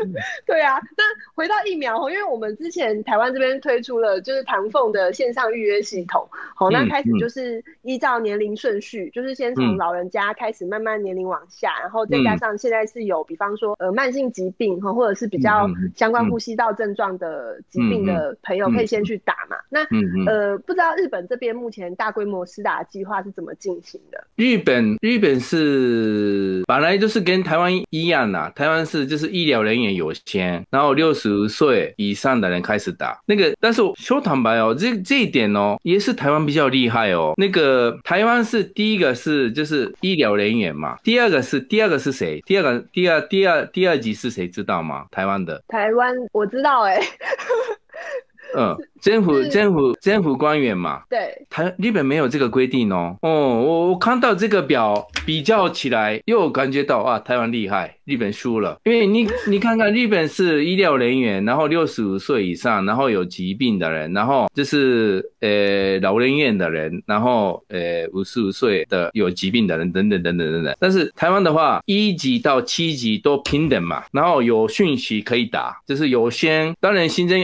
对啊，那回到疫苗，因为我们之前台湾这边推出了就是唐凤的线上预约系统，好，那开始就是依照年龄顺序，就是先从老人家开始慢慢年龄往下，然后再加上现在是有，比方说呃慢性疾病哈，或者是比较相关呼吸道症状的疾病的朋友可以先去打嘛。那呃，不知道日本这边目前大规模施打计划是怎么进行的？日本日本是本来就是跟台湾一样啦，台湾是就是医疗人员有限，然后六十岁以上的人开始打那个，但是说坦白哦，这这一点哦，也是台湾比较厉害哦。那个台湾是第一个是就是医疗人员嘛，第二个是第二个是谁？第二个第二第二第二级是谁知道吗？台湾的台湾我知道哎、欸。嗯，政府政府政府官员嘛，对，台日本没有这个规定哦。哦，我我看到这个表比较起来，又感觉到啊，台湾厉害。日本输了，因为你 你看看，日本是医疗人员，然后六十五岁以上，然后有疾病的人，然后就是呃老人院的人，然后呃五十五岁的有疾病的人等等等等等等。但是台湾的话，一级到七级都平等嘛，然后有讯息可以打，就是有先，当然新增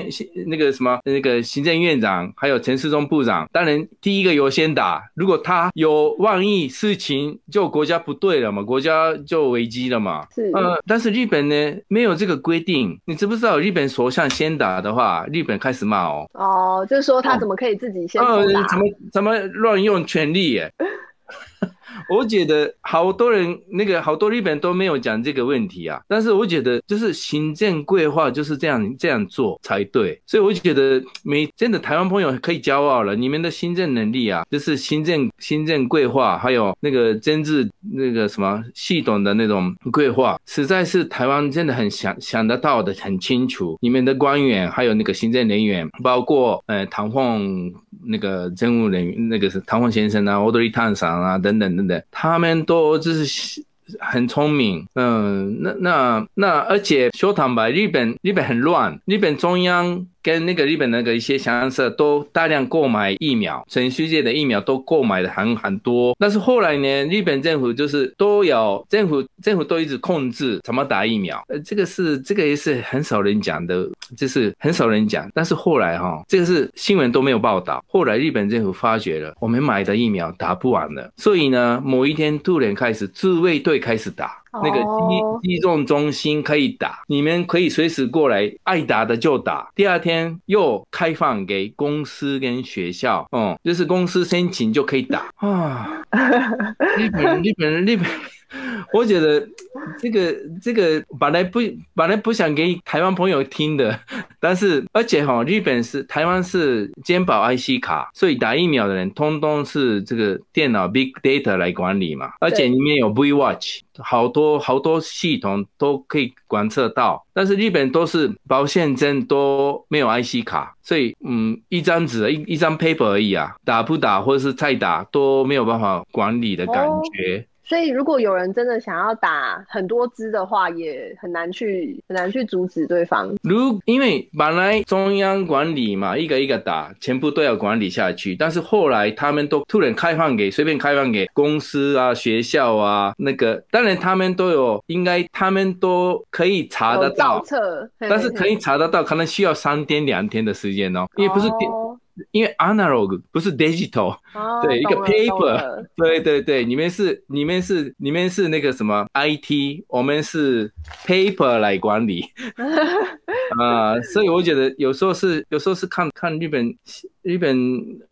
那个什么那个行政院长还有陈世忠部长，当然第一个优先打，如果他有万一事情，就国家不对了嘛，国家就危机了嘛。是。呃，但是日本呢，没有这个规定。你知不知道，日本首相先打的话，日本开始骂哦。哦，就是说他怎么可以自己先打？哦，怎么怎么乱用权力耶？我觉得好多人那个好多日本都没有讲这个问题啊，但是我觉得就是行政规划就是这样这样做才对，所以我觉得每真的台湾朋友可以骄傲了，你们的行政能力啊，就是行政行政规划还有那个政治那个什么系统的那种规划，实在是台湾真的很想想得到的很清楚，你们的官员还有那个行政人员，包括呃唐凤那个政务人员那个是唐凤先生啊，奥德利探长啊等等。他们都就是很聪明，嗯，那那那，而且说坦白，日本日本很乱，日本中央。跟那个日本那个一些商社都大量购买疫苗，全世界的疫苗都购买的很很多。但是后来呢，日本政府就是都有政府政府都一直控制怎么打疫苗，呃，这个是这个也是很少人讲的，就是很少人讲。但是后来哈，这个是新闻都没有报道。后来日本政府发觉了，我们买的疫苗打不完了，所以呢，某一天突然开始自卫队开始打。那个击击中中心可以打，你们可以随时过来，爱打的就打。第二天又开放给公司跟学校，哦、嗯，就是公司申请就可以打 啊。日本人，日本人，日本。我觉得这个这个本来不本来不想给台湾朋友听的，但是而且哈，日本是台湾是健保 IC 卡，所以打疫苗的人通通是这个电脑 Big Data 来管理嘛，而且里面有 V Watch，好多好多系统都可以观测到。但是日本都是保险针都没有 IC 卡，所以嗯，一张纸一一张 paper 而已啊，打不打或者是再打都没有办法管理的感觉。Oh. 所以，如果有人真的想要打很多支的话，也很难去很难去阻止对方。如因为本来中央管理嘛，一个一个打，全部都要管理下去。但是后来他们都突然开放给随便开放给公司啊、学校啊，那个当然他们都有，应该他们都可以查得到。测，但是可以查得到，可能需要三天两天的时间哦，因为不是电。哦因为 analog 不是 digital，哦，对，一个 paper，对对对，你们是你们是你们是那个什么 IT，我们是 paper 来管理，啊、呃，所以我觉得有时候是有时候是看看日本日本。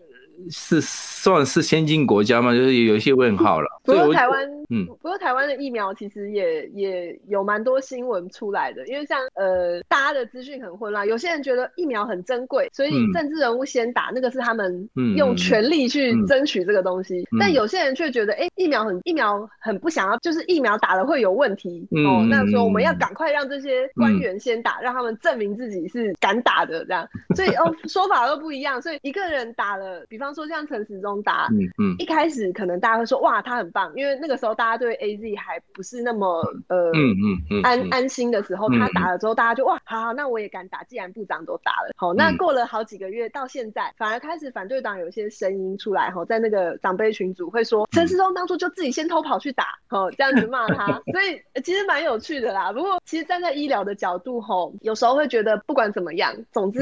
是算是先进国家吗？就是有一些问号了。不过台湾，嗯，不过台湾的疫苗其实也也有蛮多新闻出来的，因为像呃，大家的资讯很混乱，有些人觉得疫苗很珍贵，所以政治人物先打，嗯、那个是他们用权力去争取这个东西。嗯嗯、但有些人却觉得，哎、欸，疫苗很疫苗很不想要，就是疫苗打了会有问题、嗯、哦。那时候我们要赶快让这些官员先打，嗯、让他们证明自己是敢打的，这样。所以哦，说法都不一样。所以一个人打了，比方。说像陈时中打，嗯嗯，一开始可能大家会说哇，他很棒，因为那个时候大家对 AZ 还不是那么呃，嗯嗯嗯安安心的时候，他打了之后，大家就哇，好，好，那我也敢打，既然部长都打了，好，那过了好几个月到现在，反而开始反对党有些声音出来，哈，在那个长辈群组会说陈时中当初就自己先偷跑去打，哦，这样子骂他，所以其实蛮有趣的啦。不过其实站在医疗的角度，吼，有时候会觉得不管怎么样，总之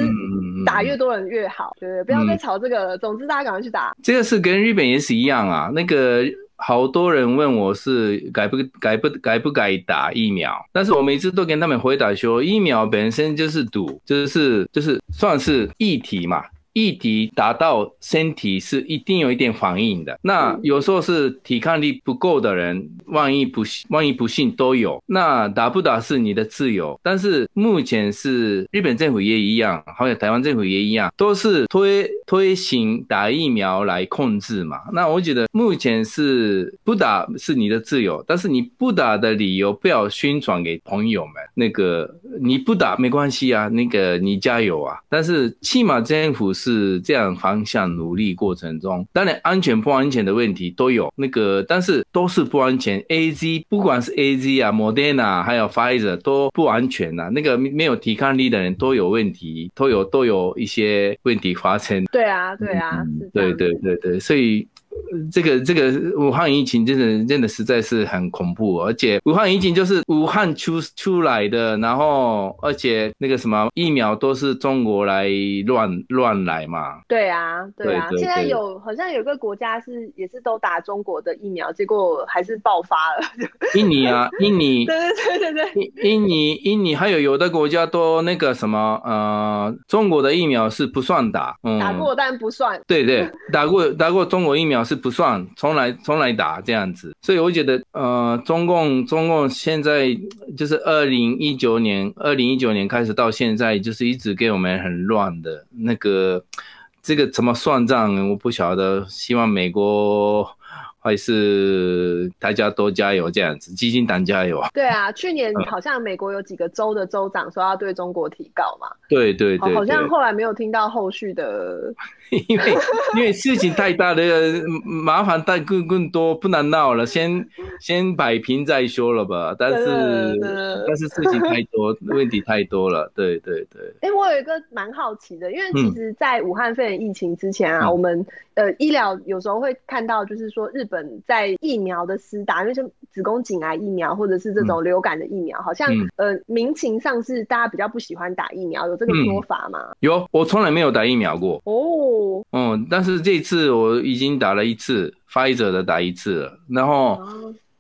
打越多人越好，对，不要再吵这个了。总之大家赶快去打。这个是跟日本也是一样啊。那个好多人问我是该不该不该不该打疫苗，但是我每次都跟他们回答说，疫苗本身就是赌，就是就是算是议题嘛。液体打到身体是一定有一点反应的，那有时候是抵抗力不够的人，万一不万一不幸都有，那打不打是你的自由。但是目前是日本政府也一样，好像台湾政府也一样，都是推推行打疫苗来控制嘛。那我觉得目前是不打是你的自由，但是你不打的理由不要宣传给朋友们。那个你不打没关系啊，那个你加油啊。但是起码政府是。是这样方向努力过程中，当然安全不安全的问题都有，那个但是都是不安全。AZ 不管是 AZ 啊、Moderna 还有 Pfizer 都不安全呐、啊，那个没有抵抗力的人都有问题，都有都有一些问题发生。对啊，对啊，嗯、对对对对，所以。这个这个武汉疫情真的真的实在是很恐怖，而且武汉疫情就是武汉出出来的，然后而且那个什么疫苗都是中国来乱乱来嘛。对啊，对啊，对对对，现在有好像有个国家是也是都打中国的疫苗，结果还是爆发了。印尼啊，印尼，对对对对对，印尼印尼还有有的国家都那个什么呃，中国的疫苗是不算打，嗯，打过但不算。对对，打过打过中国疫苗。是不算，从来从来打这样子，所以我觉得，呃，中共中共现在就是二零一九年，二零一九年开始到现在，就是一直给我们很乱的那个，这个怎么算账，我不晓得。希望美国还是大家多加油这样子，基金党加油。对啊，去年好像美国有几个州的州长说要对中国提告嘛。对对对，对，好像后来没有听到后续的，因为因为事情太大了，麻烦但更更多，不能闹了，先 先摆平再说了吧。但是但是事情太多，问题太多了。对对对。哎、欸，我有一个蛮好奇的，因为其实，在武汉肺炎疫情之前啊，嗯、我们呃医疗有时候会看到，就是说日本在疫苗的施打，因为像子宫颈癌疫苗或者是这种流感的疫苗，嗯、好像、嗯、呃民情上是大家比较不喜欢打疫苗，有这个说法吗？嗯、有，我从来没有打疫苗过。哦，嗯，但是这次我已经打了一次，Pfizer 的打一次了，然后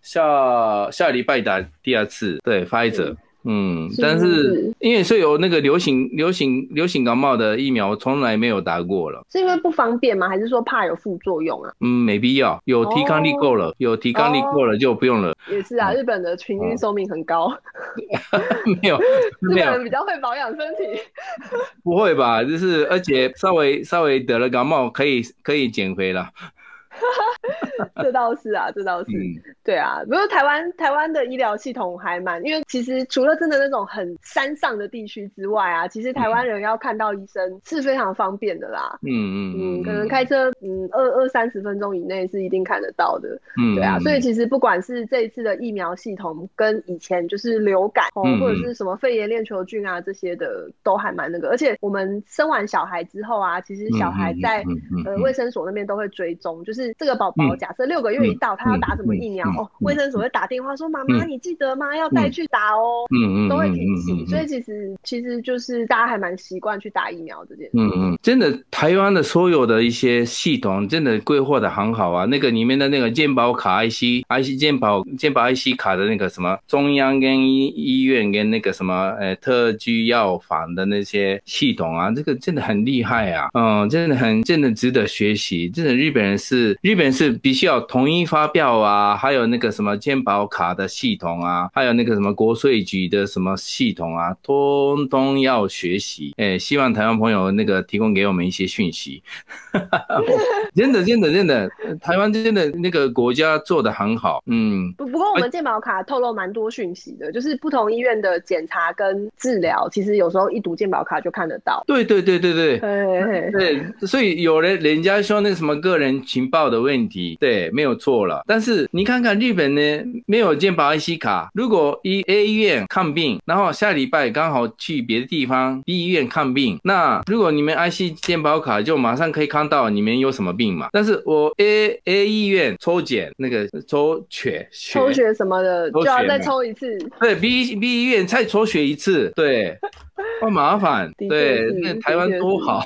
下、哦、下礼拜打第二次，对，Pfizer。嗯，但是因为是有那个流行流行流行感冒的疫苗，我从来没有打过了。是因为不方便吗？还是说怕有副作用啊？嗯，没必要，有抵抗力够了，哦、有抵抗力够了就不用了。也是啊，日本的平均寿命很高。没有，日本人比较会保养身体。不会吧？就是而且稍微稍微得了感冒，可以可以减肥了。这倒是啊，这倒是，嗯、对啊。不过台湾台湾的医疗系统还蛮，因为其实除了真的那种很山上的地区之外啊，其实台湾人要看到医生是非常方便的啦。嗯嗯嗯，可能开车嗯二二三十分钟以内是一定看得到的。嗯，对啊。所以其实不管是这一次的疫苗系统跟以前就是流感哦，嗯、或者是什么肺炎链球菌啊这些的都还蛮那个。而且我们生完小孩之后啊，其实小孩在呃卫生所那边都会追踪，就是。这个宝宝假设六个月一到，他要打什么疫苗哦？卫生所会打电话说：“妈妈，你记得吗？要带去打哦。”嗯嗯，都会提醒。所以其实其实就是大家还蛮习惯去打疫苗这件事。嗯嗯，真的，台湾的所有的一些系统真的规划的很好啊。那个里面的那个健保卡 IC IC 健保健保 IC 卡的那个什么中央跟医医院跟那个什么呃特区药房的那些系统啊，这个真的很厉害啊。嗯，真的很真的值得学习。真的日本人是。日本是必须要统一发票啊，还有那个什么健保卡的系统啊，还有那个什么国税局的什么系统啊，通通要学习。哎、欸，希望台湾朋友那个提供给我们一些讯息。真的，真的，真的，台湾真的那个国家做的很好。嗯，不不过我们健保卡透露蛮多讯息的，就是不同医院的检查跟治疗，其实有时候一读健保卡就看得到。对对对对对，对，所以有人人家说那什么个人情报的。的问题，对，没有错了。但是你看看日本呢，没有健保 IC 卡，如果一 A 医院看病，然后下礼拜刚好去别的地方 B 医院看病，那如果你们 IC 健保卡，就马上可以看到你们有什么病嘛。但是我 A A 医院抽检那个抽血，抽血什么的就要再抽一次。对，B B 医院再抽血一次，对。好麻烦，对，那台湾多好。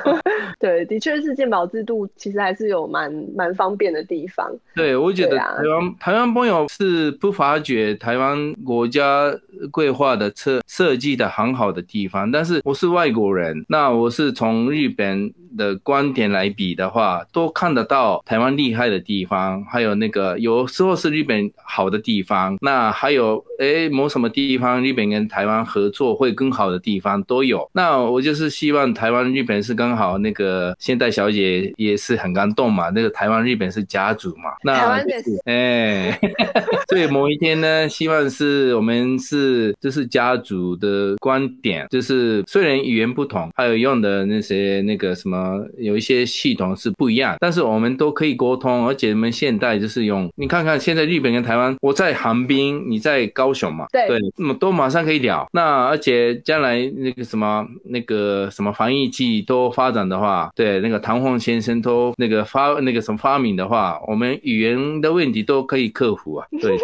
对，的确是健保制度，其实还是有蛮蛮方便的地方。对，我觉得台湾、啊、台湾朋友是不发觉台湾国家规划的设设计的很好的地方，但是我是外国人，那我是从日本的观点来比的话，都看得到台湾厉害的地方，还有那个有时候是日本好的地方，那还有诶某什么地方日本跟台湾合作会更好的地方都有。那我就是希望台湾日本是刚好那个现代小姐也是很感动嘛，那个台湾日本是家族嘛。那哎，所以某一天呢，希望是我们是就是家族的观点，就是虽然语言不同，还有用的那些那个什么。呃，有一些系统是不一样，但是我们都可以沟通，而且我们现代就是用，你看看现在日本跟台湾，我在横滨，你在高雄嘛，对，那么都马上可以聊。那而且将来那个什么那个什么防疫剂都发展的话，对，那个唐凤先生都那个发那个什么发明的话，我们语言的问题都可以克服啊。对，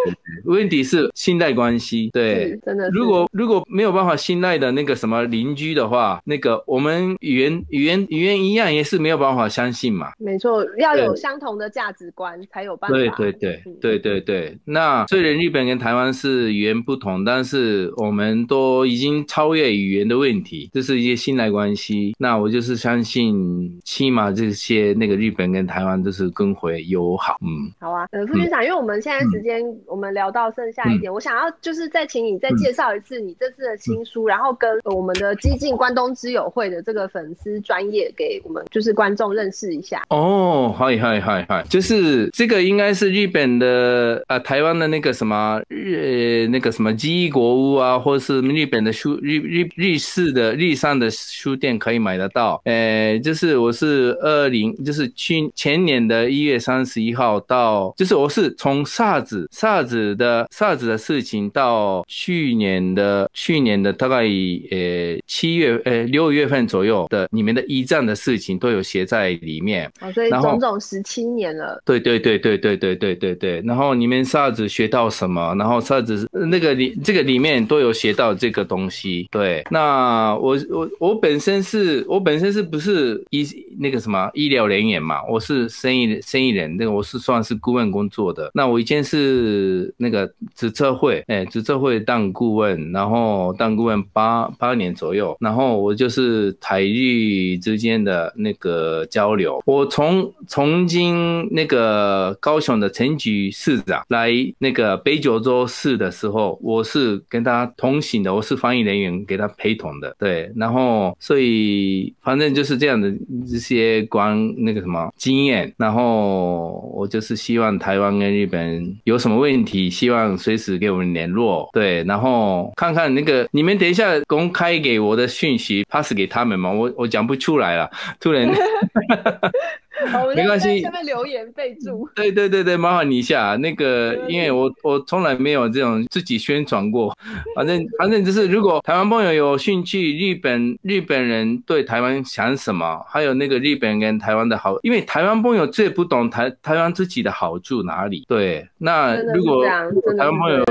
问题是信赖关系，对，真的。如果如果没有办法信赖的那个什么邻居的话，那个我们语言语言语言。一样也是没有办法相信嘛，没错，要有相同的价值观才有办法。对对对对对对。那虽然日本跟台湾是语言不同，但是我们都已经超越语言的问题，这是一些信赖关系。那我就是相信，起码这些那个日本跟台湾都是跟回友好。嗯，好啊，呃，副局长，因为我们现在时间我们聊到剩下一点，我想要就是再请你再介绍一次你这次的新书，然后跟我们的激进关东之友会的这个粉丝专业给。我们就是观众认识一下。哦，嗨嗨嗨嗨，就是这个应该是日本的、呃，台湾的那个什么日那个什么纪伊国屋啊，或是日本的书日日日式的日上的书店可以买得到。呃，就是我是二零就是去前年的一月三十一号到，就是我是从 SARS SARS 的 SARS 的事情到去年的去年的大概呃七月呃六月份左右的你们的一战的事情都有写在里面。哦，所以整整十七年了。对对对对对对对对对。然后你们 SARS 学到什么？然后 SARS 那个里这个里面都有写到这个东西。对，那我我我本身是我本身是不是医那个什么医疗人员嘛？我是生意生意人，那个我是算是顾问工作的。那我以前是那个职测会，哎，职测会当顾问，然后当顾问八八年左右，然后我就是台日之间的那个交流。我从曾经那个高雄的陈菊市长来那个北九州市的时候，我是跟他同行的，我是翻译人员给他陪同的。对，然后所以反正就是这样的这些关那个什么经验，然后我就是希望台湾跟日本有什么问题，希望随时给我们联络。对，然后看看那个你们等一下公开给我的讯息 pass 给他们嘛，我我讲不出来了，突然。好，没关系，下面留言备注。对对对对，麻烦你一下。那个，因为我我从来没有这种自己宣传过。反正反正就是，如果台湾朋友有兴趣，日本日本人对台湾想什么，还有那个日本跟台湾的好，因为台湾朋友最不懂台台湾自己的好处哪里。对，那如果台湾朋友，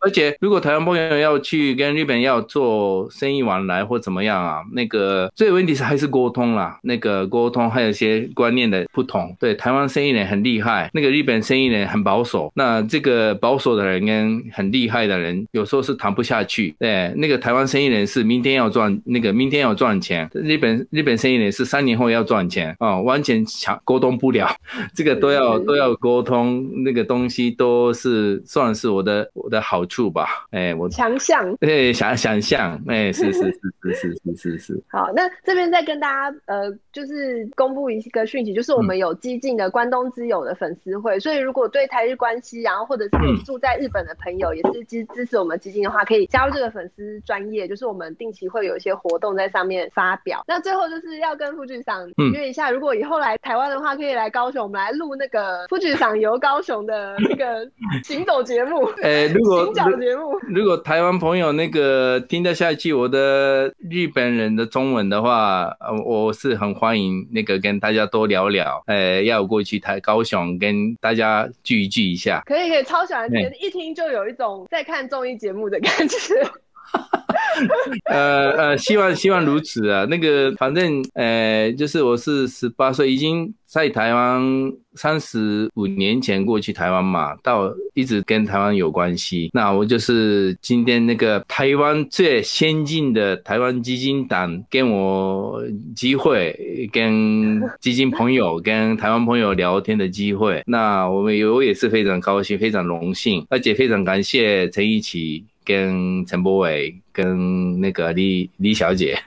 而且如果台湾朋友要去跟日本要做生意往来或怎么样啊，那个最问题是还是沟通啦，那个沟通还有一些观念的。不同，对，台湾生意人很厉害，那个日本生意人很保守。那这个保守的人跟很厉害的人，有时候是谈不下去。对，那个台湾生意人是明天要赚，那个明天要赚钱。日本日本生意人是三年后要赚钱啊，完全强沟通不了。这个都要都要沟通，那个东西都是算是我的我的好处吧。哎，我强项。对，想想象，哎，是是是是是是是是。好，那这边再跟大家呃，就是公布一个讯息，就是。是我们有激进的关东之友的粉丝会，所以如果对台日关系，然后或者是住在日本的朋友，也是支支持我们基进的话，可以加入这个粉丝专业，就是我们定期会有一些活动在上面发表。那最后就是要跟副局长约一下，如果以后来台湾的话，可以来高雄，我们来录那个副局长游高雄的那个 行走节目。哎，如果行走节目，如果台湾朋友那个听得下去我的日本人的中文的话，呃，我是很欢迎那个跟大家多聊聊。了，呃，要过去台高雄跟大家聚一聚一下，可以可以，超喜欢听，一听就有一种在看综艺节目的感觉。呃呃，希望希望如此啊。那个反正呃，就是我是十八岁，已经在台湾三十五年前过去台湾嘛，到一直跟台湾有关系。那我就是今天那个台湾最先进的台湾基金党，给我机会跟基金朋友、跟台湾朋友聊天的机会。那我们我也是非常高兴、非常荣幸，而且非常感谢陈一奇。跟陈柏伟、跟那个李李小姐、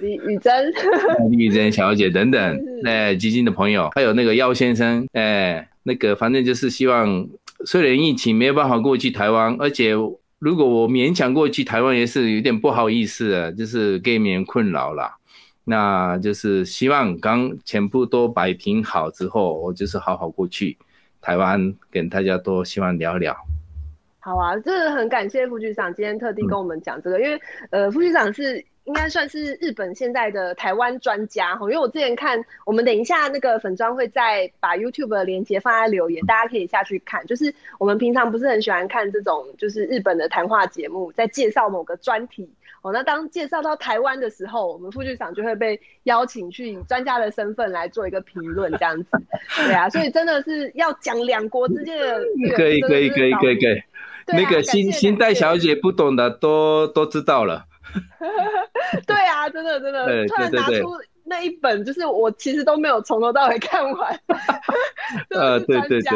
李宇珍、李宇珍小姐等等，哎，基金的朋友，还有那个姚先生，哎，那个反正就是希望，虽然疫情没有办法过去台湾，而且如果我勉强过去台湾也是有点不好意思啊，就是给你们困扰了。那就是希望刚全部都摆平好之后，我就是好好过去台湾，跟大家多希望聊聊。好啊，真的很感谢副局长今天特地跟我们讲这个，嗯、因为呃，副局长是应该算是日本现在的台湾专家哈。因为我之前看，我们等一下那个粉砖会再把 YouTube 的连结放在留言，大家可以下去看。就是我们平常不是很喜欢看这种就是日本的谈话节目，在介绍某个专题哦。那当介绍到台湾的时候，我们副局长就会被邀请去以专家的身份来做一个评论，这样子。对啊，所以真的是要讲两国之间的可以可以可以可以可以。那个新新代小姐不懂的都都知道了。对啊，真的真的，突然拿出那一本，就是我其实都没有从头到尾看完。呃，对对对对，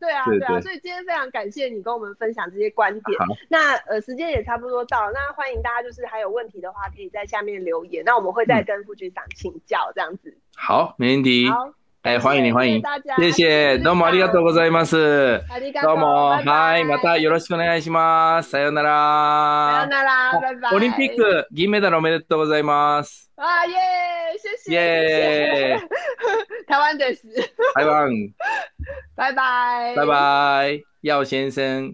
对啊对啊，所以今天非常感谢你跟我们分享这些观点。那呃，时间也差不多到了，那欢迎大家就是还有问题的话，可以在下面留言，那我们会再跟副局长请教这样子。好，没问题。好，哎，欢迎你，欢迎谢谢，どうもありがとうございます。どうも、はい、またよろしくお愿いします。さよなら。さよなら、拜拜。オリンピック银メダルおめでとうございます。啊耶，谢谢。耶，台湾です。台湾。拜拜。拜拜，耀先生。